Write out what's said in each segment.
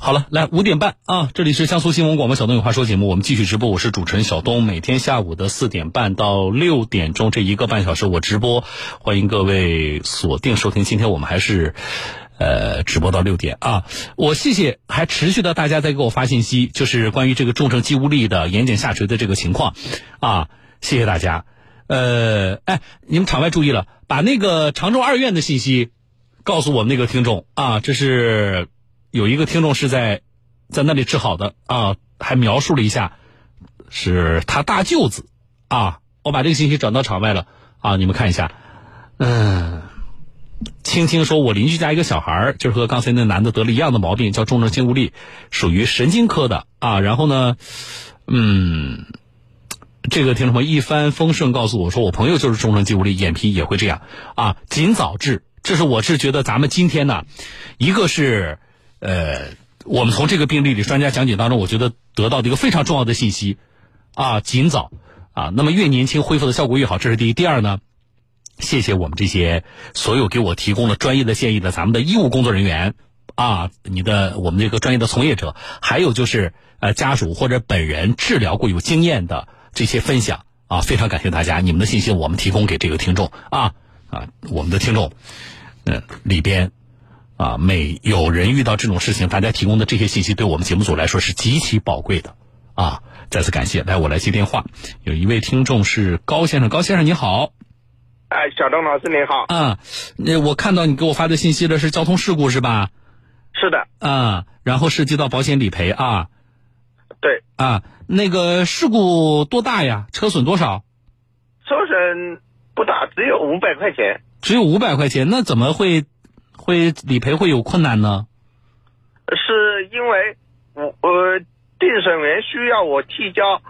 好了，来五点半啊，这里是江苏新闻广播小东有话说节目，我们继续直播，我是主持人小东，每天下午的四点半到六点钟这一个半小时我直播，欢迎各位锁定收听。今天我们还是呃直播到六点啊，我谢谢还持续的大家在给我发信息，就是关于这个重症肌无力的眼睑下垂的这个情况啊，谢谢大家。呃，哎，你们场外注意了，把那个常州二院的信息告诉我们那个听众啊，这是。有一个听众是在在那里治好的啊，还描述了一下是他大舅子啊，我把这个信息转到场外了啊，你们看一下，嗯，青青说，我邻居家一个小孩就是和刚才那男的得了一样的毛病，叫重症肌无力，属于神经科的啊。然后呢，嗯，这个听众朋友一帆风顺告诉我说，我朋友就是重症肌无力，眼皮也会这样啊，尽早治。这是我是觉得咱们今天呢，一个是。呃，我们从这个病例里专家讲解当中，我觉得得到的一个非常重要的信息，啊，尽早啊，那么越年轻恢复的效果越好，这是第一。第二呢，谢谢我们这些所有给我提供了专业的建议的咱们的医务工作人员啊，你的我们这个专业的从业者，还有就是呃家属或者本人治疗过有经验的这些分享啊，非常感谢大家，你们的信息我们提供给这个听众啊啊，我们的听众嗯里边。啊，每有人遇到这种事情，大家提供的这些信息对我们节目组来说是极其宝贵的，啊，再次感谢。来，我来接电话，有一位听众是高先生，高先生你好。哎，小东老师您好。啊，那我看到你给我发的信息了，是交通事故是吧？是的。啊，然后涉及到保险理赔啊。对。啊，那个事故多大呀？车损多少？车损不大，只有五百块钱。只有五百块钱，那怎么会？会理赔会有困难呢？是因为我呃，定审员需要我提交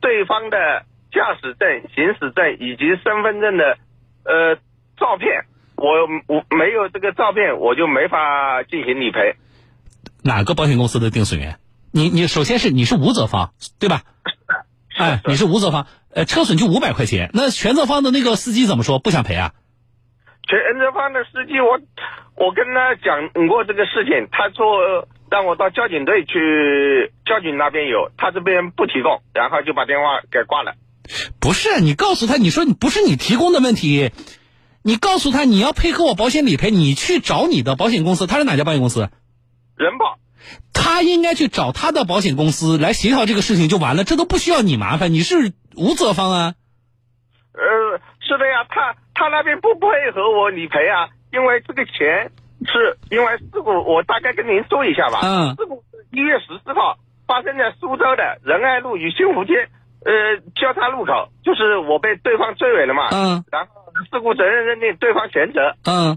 对方的驾驶证、行驶证以及身份证的呃照片，我我没有这个照片，我就没法进行理赔。哪个保险公司的定损员？你你首先是你是无责方对吧？哎，你是无责方，呃，车损就五百块钱，那全责方的那个司机怎么说？不想赔啊？全责方的司机我。我跟他讲过这个事情，他说让我到交警队去，交警那边有，他这边不提供，然后就把电话给挂了。不是你告诉他，你说你不是你提供的问题，你告诉他你要配合我保险理赔，你去找你的保险公司，他是哪家保险公司？人保。他应该去找他的保险公司来协调这个事情就完了，这都不需要你麻烦，你是无责方啊。呃，是的呀，他他那边不配合我理赔啊。因为这个钱是因为事故，我大概跟您说一下吧。嗯。事故是一月十四号发生在苏州的仁爱路与幸福街呃交叉路口，就是我被对方追尾了嘛。嗯。然后事故责任认定对方全责。嗯。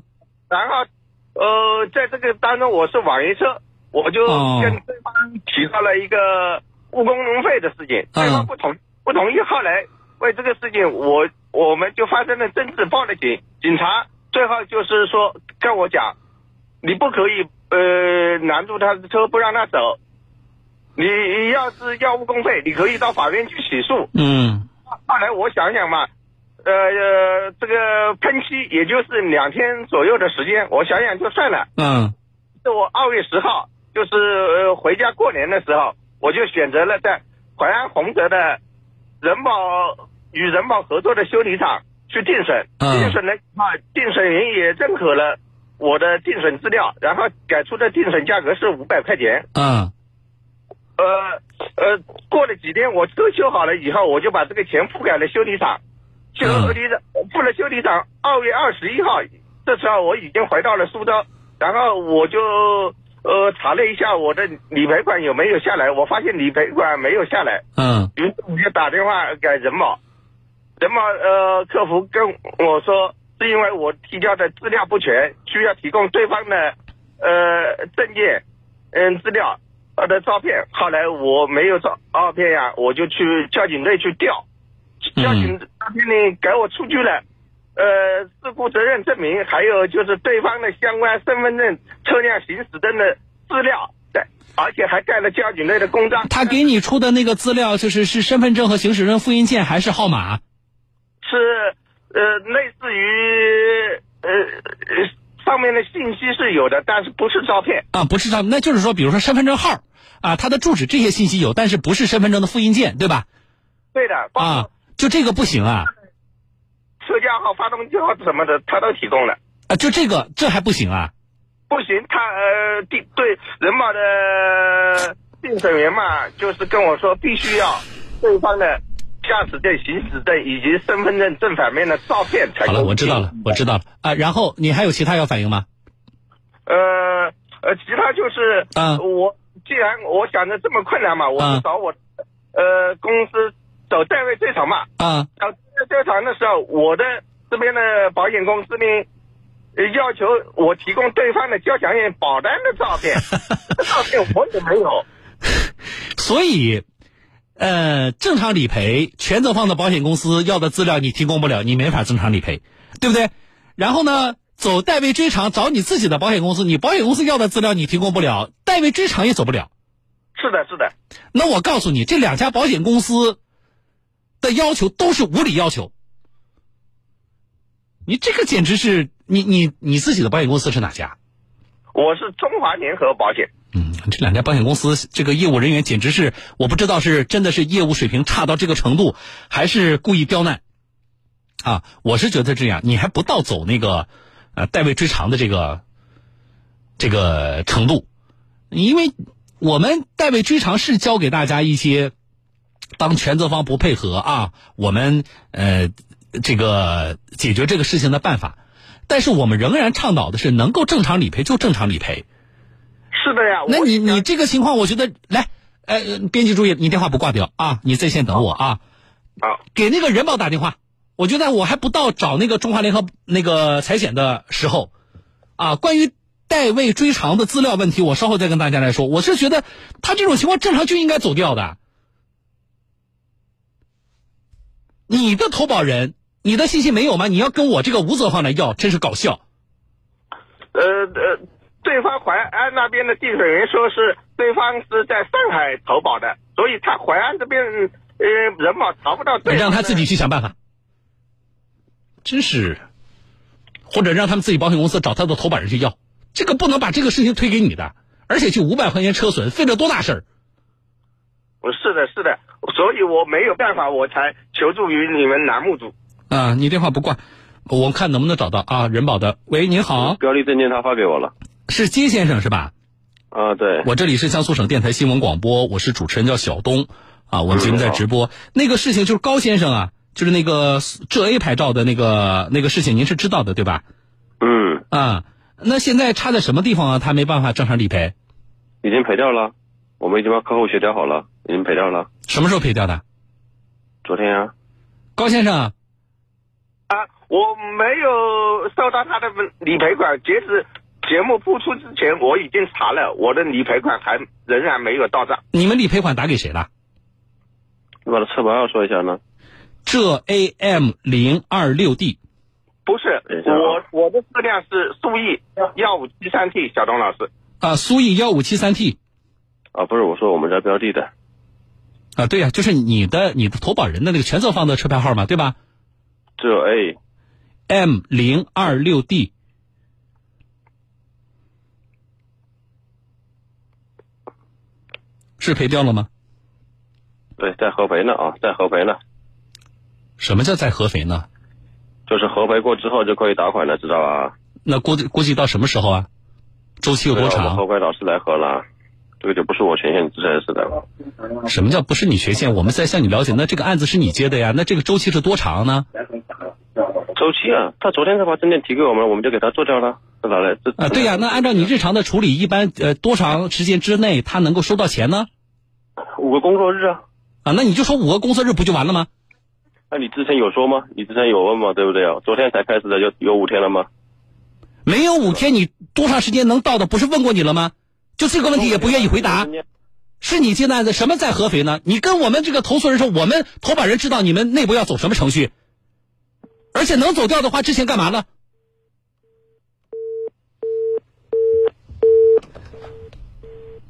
然后呃，在这个当中我是网约车，我就跟对方提到了一个误工农费的事情，对方不同不同意，后来为这个事情我我们就发生了争执，报了警，警察。最后就是说跟我讲，你不可以呃拦住他的车不让他走，你要是要误工费，你可以到法院去起诉。嗯。后来我想想嘛，呃，这个喷漆也就是两天左右的时间，我想想就算了。嗯。是我二月十号，就是呃回家过年的时候，我就选择了在淮安洪泽的人保与人保合作的修理厂。去定损，定损的啊，定损员也认可了我的定损资料，然后给出的定损价格是五百块钱。嗯，呃呃，过了几天，我车修好了以后，我就把这个钱付给了修理厂。修理厂付了修理厂。二月二十一号，这时候我已经回到了苏州，然后我就呃查了一下我的理赔款有没有下来，我发现理赔款没有下来。嗯，于是我就打电话给人保。人保呃客服跟我说，是因为我提交的资料不全，需要提供对方的呃证件嗯资料呃的照片。后来我没有照照片呀，我就去交警队去调，交警那边呢给我出具了呃事故责任证明，还有就是对方的相关身份证、车辆行驶证的资料，对，而且还盖了交警队的公章。他给你出的那个资料，就是是身份证和行驶证复印件还是号码？是呃，类似于呃上面的信息是有的，但是不是照片。啊，不是照，那就是说，比如说身份证号啊，他的住址这些信息有，但是不是身份证的复印件，对吧？对的，啊，就这个不行啊，车架号、发动机号什么的，他都提供了。啊，就这个这还不行啊？不行，他呃，对对，人保的定审员嘛，就是跟我说，必须要对方的驾驶证、行驶证以及身份证正反面的照片才好了，我知道了，我知道了啊。然后你还有其他要反映吗？呃呃，其他就是，啊我既然我想着这么困难嘛，我啊就找我呃公司找代位追偿嘛。啊找代位追偿的时候，我的这边的保险公司呢，呃要求我提供对方的交强险保单的照片，这照片我也没有。所以，呃，正常理赔，全责方的保险公司要的资料你提供不了，你没法正常理赔，对不对？然后呢，走代位追偿，找你自己的保险公司，你保险公司要的资料你提供不了，代位追偿也走不了。是的，是的，那我告诉你，这两家保险公司的要求都是无理要求。你这个简直是你你你自己的保险公司是哪家？我是中华联合保险。嗯，这两家保险公司这个业务人员简直是，我不知道是真的是业务水平差到这个程度，还是故意刁难。啊，我是觉得这样，你还不到走那个呃代位追偿的这个这个程度，因为我们代位追偿是教给大家一些，当全责方不配合啊，我们呃这个解决这个事情的办法，但是我们仍然倡导的是能够正常理赔就正常理赔。是的呀，那你你这个情况，我觉得来，呃，编辑注意，你电话不挂掉啊，你在线等我啊，好，给那个人保打电话。我觉得我还不到找那个中华联合那个财险的时候，啊，关于代位追偿的资料问题，我稍后再跟大家来说。我是觉得他这种情况正常就应该走掉的。你的投保人，你的信息没有吗？你要跟我这个无责方来要，真是搞笑。呃呃，对方淮安那边的地审员说是对方是在上海投保的，所以他淮安这边呃人保查不到对方。让他自己去想办法。真是，或者让他们自己保险公司找他的投保人去要，这个不能把这个事情推给你的，而且就五百块钱车损，费了多大事儿。是的，是的，所以我没有办法，我才求助于你们栏目组。啊，你电话不挂，我看能不能找到啊？人保的，喂，您好，标立证件他发给我了。是金先生是吧？啊，对，我这里是江苏省电台新闻广播，我是主持人叫小东，啊，我们节目在直播。那个事情就是高先生啊，就是那个浙 A 牌照的那个那个事情，您是知道的对吧？嗯，啊，那现在差在什么地方啊？他没办法正常理赔，已经赔掉了，我们已经把客户协调好了，已经赔掉了。什么时候赔掉的？昨天啊，高先生，啊，我没有收到他的理赔款，截止节目播出之前，我已经查了，我的理赔款还仍然没有到账。你们理赔款打给谁了？你把它车牌号说一下呢？浙 AM 零二六 D 不是我，我的车辆是苏 E 幺五七三 T，小东老师。啊，苏 E 幺五七三 T 啊，不是，我说我们家标的的。啊，对呀、就是你的你的投保人的那个全责方的车牌号嘛，对吧浙 A？M 零二六 D 是赔掉了吗？对，在合肥呢啊，在合肥呢，什么叫在合肥呢？就是合肥过之后就可以打款了，知道吧？那估计估计到什么时候啊？周期有多对啊我们合长？肥老师来核了，这个就不是我权限之前是的。什么叫不是你权限？我们在向你了解，那这个案子是你接的呀？那这个周期是多长呢？周期啊，他昨天才把证件提给我们，我们就给他做掉了。这哪来？这啊，对呀、那按照你日常的处理，一般呃多长时间之内他能够收到钱呢？五个工作日啊。啊，那你就说五个工作日不就完了吗？那你之前有说吗？你之前有问吗？对不对啊？昨天才开始的，有有五天了吗？没有五天，你多长时间能到的？不是问过你了吗？就这个问题也不愿意回答，是你接的案子，什么在合肥呢？你跟我们这个投诉人说，我们投保人知道你们内部要走什么程序，而且能走掉的话，之前干嘛呢？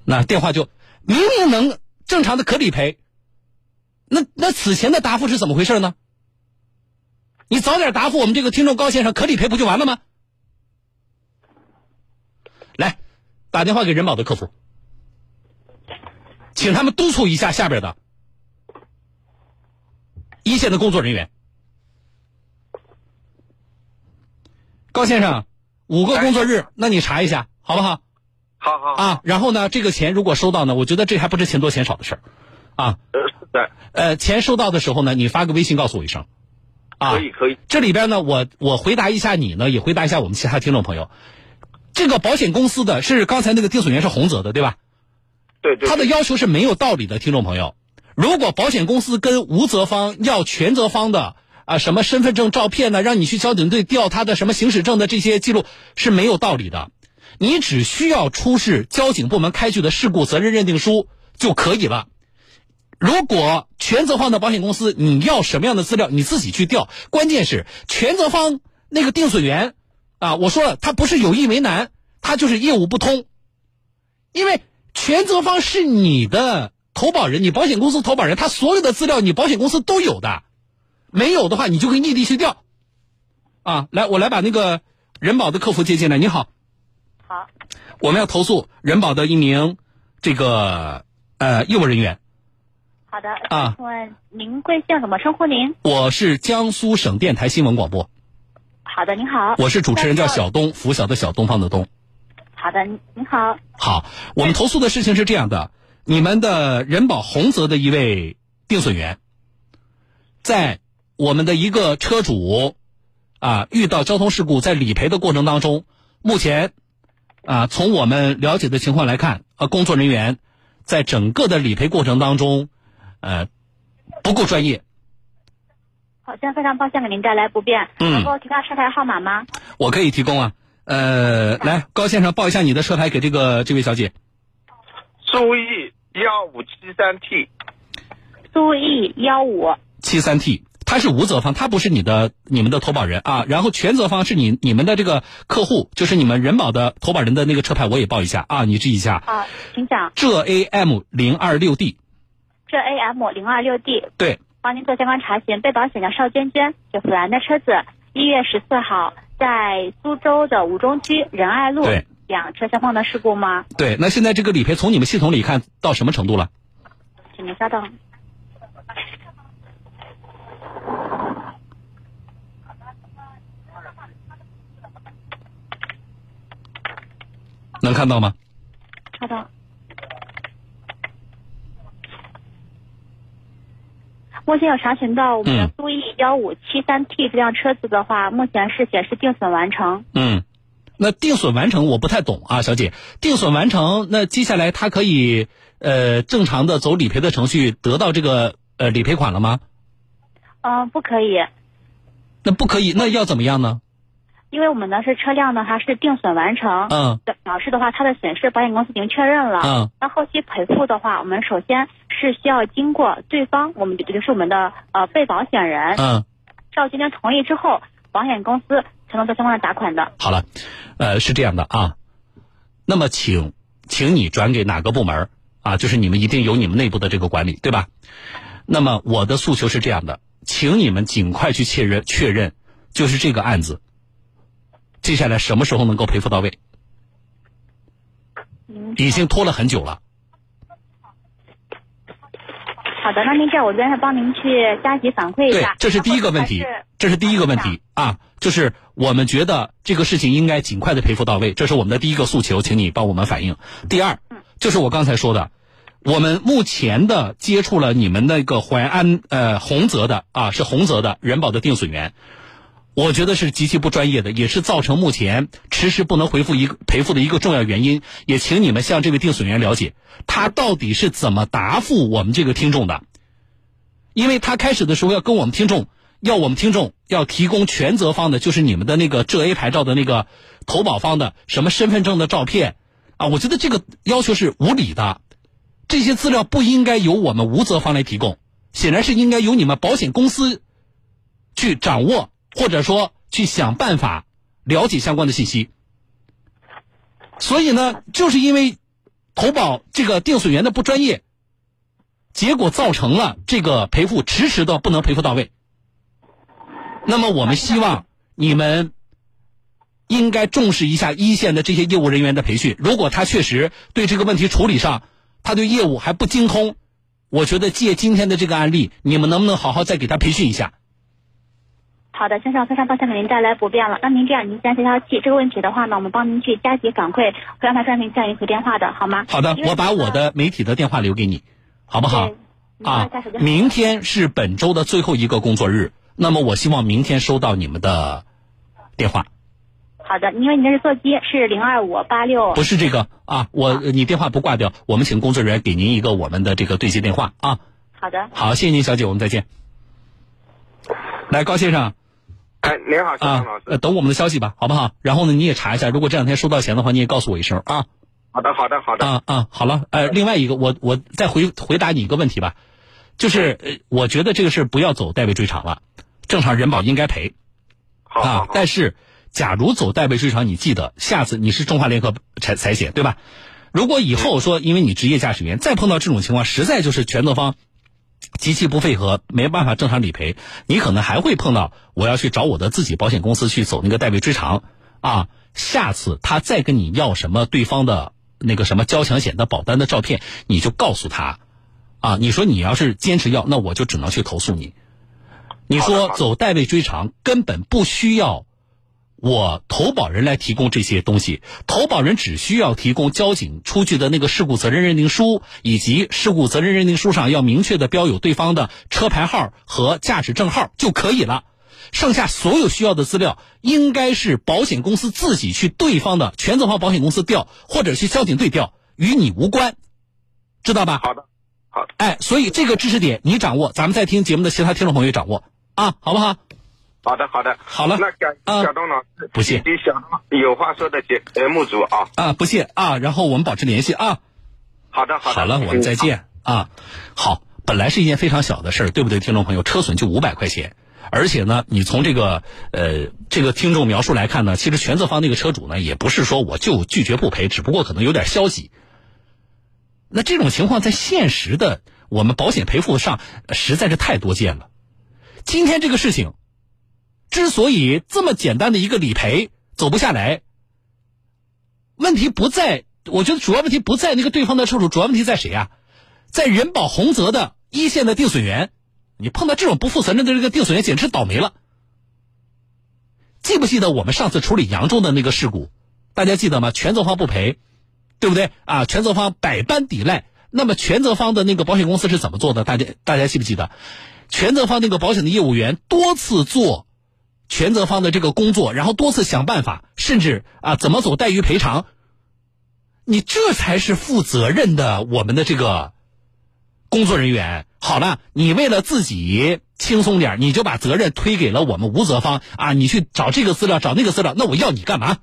那电话就明明能正常的可理赔，那那此前的答复是怎么回事呢？你早点答复我们这个听众高先生，可理赔不就完了吗？来打电话给人保的客服，请他们督促一下下边的一线的工作人员。高先生，五个工作日，那你查一下好不好？好好啊，然后呢，这个钱如果收到呢，我觉得这还不是钱多钱少的事儿，啊，呃是的，呃，钱收到的时候呢，你发个微信告诉我一声，啊，可以可以，这里边呢，我我回答一下你呢，也回答一下我们其他听众朋友。这个保险公司的是刚才那个定损员是洪泽的，对吧？对对，他的要求是没有道理的，听众朋友。如果保险公司跟无责方要全责方的啊什么身份证照片呢，让你去交警队调他的什么行驶证的这些记录是没有道理的。你只需要出示交警部门开具的事故责任认定书就可以了。如果全责方的保险公司你要什么样的资料，你自己去调。关键是全责方那个定损员啊，我说了，他不是有意为难，他就是业务不通。因为全责方是你的投保人，你保险公司投保人，他所有的资料你保险公司都有的，没有的话你就可以异地去调。啊，来，我来把那个人保的客服接进来。你好，好，我们要投诉人保的一名这个呃业务人员，好的。啊请问您贵姓？怎么称呼您？我是江苏省电台新闻广播，好的，您好。我是主持人叫小东，拂晓的小，东方的东。好的，您您好。好，我们投诉的事情是这样的：你们的人保洪泽的一位定损员，在我们的一个车主啊遇到交通事故，在理赔的过程当中，目前啊从我们了解的情况来看，呃，工作人员在整个的理赔过程当中，呃，不够专业。好，现在非常抱歉给您带来不便，嗯能够提到车牌号码吗？我可以提供啊，呃，来，高先生报一下你的车牌给这个这位小姐。苏 E 幺五七三 T，苏 E 幺五。七三 T，他是无责方，他不是你的你们的投保人啊。然后全责方是你你们的这个客户，就是你们人保的投保人的那个车牌，我也报一下啊，你记一下。啊，请讲。浙 AM 零二六 D，浙 AM 零二六 D 对，帮您做相关查询。被保险叫邵娟娟，雪佛兰的车子，一月十四号在苏州的吴中区仁爱路对两车相碰的事故吗？对。那现在这个理赔从你们系统里看到什么程度了？请您稍等。能看到吗？好的。目前有查询到我们的嗯苏 E 幺五七三 T 这辆车子的话，目前是显示定损完成。嗯，那定损完成我不太懂啊，小姐。定损完成，那接下来他可以呃正常的走理赔的程序，得到这个呃理赔款了吗？嗯、不可以，那不可以，那要怎么样呢？因为我们呢是车辆呢，它是定损完成，嗯表示的话，它的损失保险公司已经确认了。嗯那后期赔付的话，我们首先是需要经过对方，我们也就是我们的呃被保险人嗯。赵今天同意之后，保险公司才能做相关的打款的。好了，呃，是这样的啊，那么请，请你转给哪个部门啊？就是你们一定有你们内部的这个管理，对吧？那么我的诉求是这样的，请你们尽快去确认确认，就是这个案子，接下来什么时候能够赔付到位？嗯，已经拖了很久了。好的，那您这样，我这边是帮您去加急反馈一下对下。，这是第一个问题这是第一个问题啊，就是我们觉得这个事情应该尽快的赔付到位，这是我们的第一个诉求，请你帮我们反映。第二，就是我刚才说的，我们目前的接触了你们那个淮安呃洪泽的啊，是洪泽的人保的定损员，我觉得是极其不专业的，也是造成目前迟迟不能回复一个赔付的一个重要原因。也请你们向这位定损员了解，他到底是怎么答复我们这个听众的。因为他开始的时候要跟我们听众，要我们听众要提供全责方的，就是你们的那个浙 A 牌照的那个投保方的什么身份证的照片啊，我觉得这个要求是无理的，这些资料不应该由我们无责方来提供，显然是应该由你们保险公司去掌握，或者说去想办法了解相关的信息。所以呢，就是因为投保这个定损员的不专业，结果造成了这个赔付迟迟的不能赔付到位。那么我们希望你们应该重视一下一线的这些业务人员的培训。如果他确实对这个问题处理上，他对业务还不精通，我觉得借今天的这个案例，你们能不能好好再给他培训一下？好的，先生，非常抱歉给您带来不便了。那您这样，您先消消气。这个问题的话呢，我们帮您去加急反馈，会让他暂停暂停回电话的，好吗？好的，我把我的媒体的电话留给你，好不好？啊，明天是本周的最后一个工作日，那么我希望明天收到你们的电话。好的，因为你这是座机，是零二五八六。不是这个啊，我你电话不挂掉，我们请工作人员给您一个我们的这个对接电话啊。好的。好，谢谢您，小姐，我们再见。来，高先生。哎，您好，肖啊东老师。呃，等我们的消息吧，好不好？然后呢，你也查一下，如果这两天收到钱的话，你也告诉我一声啊。好的，好的，好的。啊啊，好了，呃，另外一个，我我再回回答你一个问题吧，就是呃，我觉得这个事不要走代位追偿了，正常人保应该赔好好啊，但是假如走代位追偿，你记得下次你是中华联合财财险对吧？如果以后说因为你职业驾驶员再碰到这种情况，实在就是全责方极其不配合，没办法正常理赔，你可能还会碰到我要去找我的自己保险公司去走那个代位追偿啊。下次他再跟你要什么对方的那个什么交强险的保单的照片，你就告诉他啊，你说你要是坚持要，那我就只能去投诉你。你说走代位追偿根本不需要我投保人来提供这些东西，投保人只需要提供交警出具的那个事故责任认定书，以及事故责任认定书上要明确的标有对方的车牌号和驾驶证号就可以了。剩下所有需要的资料，应该是保险公司自己去对方的全责方保险公司调，或者去交警队调，与你无关，知道吧？好的，好的，哎，所以这个知识点你掌握，咱们在听节目的其他听众朋友也掌握啊，好不好？好的，好的。好了那感啊小东老师，不谢以及小东有话说的节节目组啊。啊，不谢啊，然后我们保持联系啊。好的，好的。好了，我们再见啊。好，本来是一件非常小的事儿，对不对，听众朋友？车损就五百块钱，而且呢，你从这个呃这个听众描述来看呢，其实全责方那个车主呢，也不是说我就拒绝不赔，只不过可能有点消极。那这种情况在现实的我们保险赔付上呃实在是太多见了。今天这个事情之所以这么简单的一个理赔走不下来，问题不在，我觉得主要问题不在那个对方的车主，主要问题在谁啊？在人保洪泽的一线的定损员，你碰到这种不负责任的这个定损员，简直倒霉了。记不记得我们上次处理扬州的那个事故？大家记得吗？全责方不赔，对不对啊？全责方百般抵赖，那么全责方的那个保险公司是怎么做的？大家大家记不记得？全责方那个保险的业务员多次做全责方的这个工作，然后多次想办法，甚至啊怎么走待遇赔偿。你这才是负责任的我们的这个工作人员。好了，你为了自己轻松点，你就把责任推给了我们无责方啊！你去找这个资料，找那个资料，那我要你干嘛？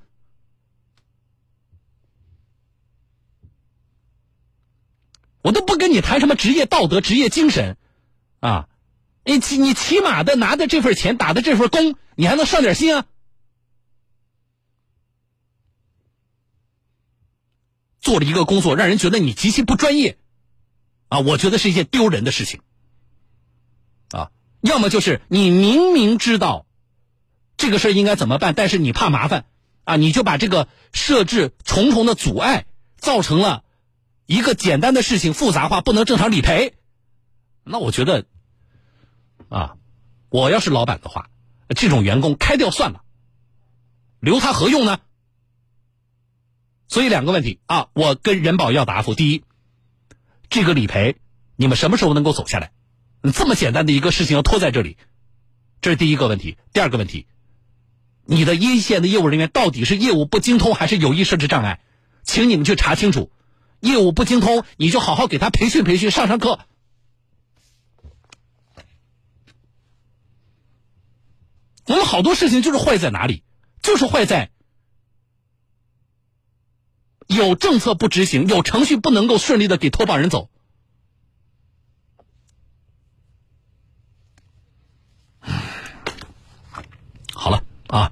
我都不跟你谈什么职业道德、职业精神，啊，你起你起码的拿的这份钱，打的这份工，你还能上点心啊？做了一个工作，让人觉得你极其不专业，啊，我觉得是一件丢人的事情，啊，要么就是你明明知道这个事应该怎么办，但是你怕麻烦，啊，你就把这个设置重重的阻碍，造成了一个简单的事情复杂化，不能正常理赔，那我觉得，啊，我要是老板的话，这种员工开掉算了，留他何用呢？所以两个问题啊，我跟人保要答复。第一，这个理赔你们什么时候能够走下来？这么简单的一个事情要拖在这里，这是第一个问题。第二个问题，你的一线的业务人员到底是业务不精通还是有意设置障碍？请你们去查清楚。业务不精通，你就好好给他培训培训，上上课。我们好多事情就是坏在哪里？就是坏在。有政策不执行，有程序不能够顺利的给投保人走。好了啊，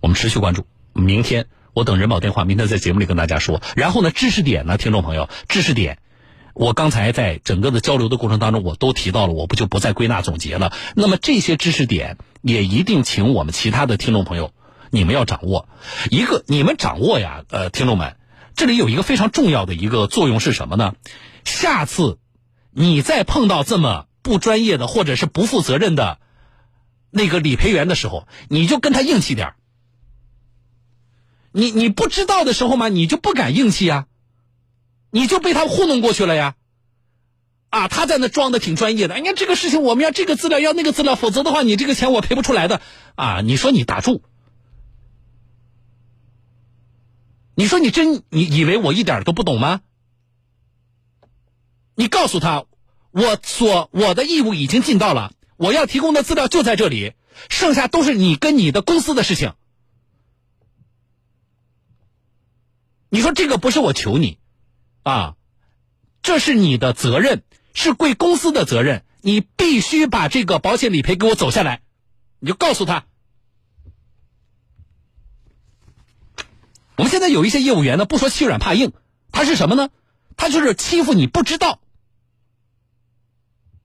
我们持续关注。明天我等人保电话，明天在节目里跟大家说。然后呢，知识点呢，听众朋友，知识点，我刚才在整个的交流的过程当中，我都提到了，我不就不再归纳总结了。那么这些知识点也一定请我们其他的听众朋友。你们要掌握。一个，你们掌握呀，呃，听众们，这里有一个非常重要的一个作用是什么呢？下次你再碰到这么不专业的或者是不负责任的那个理赔员的时候，你就跟他硬气点你你不知道的时候嘛，你就不敢硬气呀，你就被他糊弄过去了呀。啊，他在那装的挺专业的。你看这个事情，我们要这个资料，要那个资料，否则的话，你这个钱我赔不出来的。啊，你说你打住？你说你真你以为我一点都不懂吗？你告诉他，我所我的义务已经尽到了，我要提供的资料就在这里，剩下都是你跟你的公司的事情。你说这个不是我求你，啊，这是你的责任。是贵公司的责任，你必须把这个保险理赔给我走下来，你就告诉他。我们现在有一些业务员呢，不说欺软怕硬，他是什么呢？他就是欺负你不知道。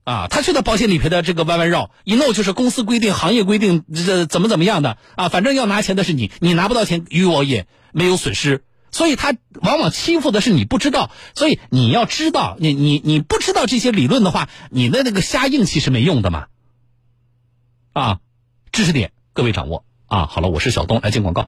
啊，他去的保险理赔的这个弯弯绕，一弄就是公司规定、行业规定，这怎么怎么样的啊？反正要拿钱的是你，你拿不到钱，与我也没有损失。所以他往往欺负的是你不知道，所以你要知道，你你你不知道这些理论的话，你的那个瞎硬气是没用的嘛。啊，知识点各位掌握啊。好了，我是小东，来进广告。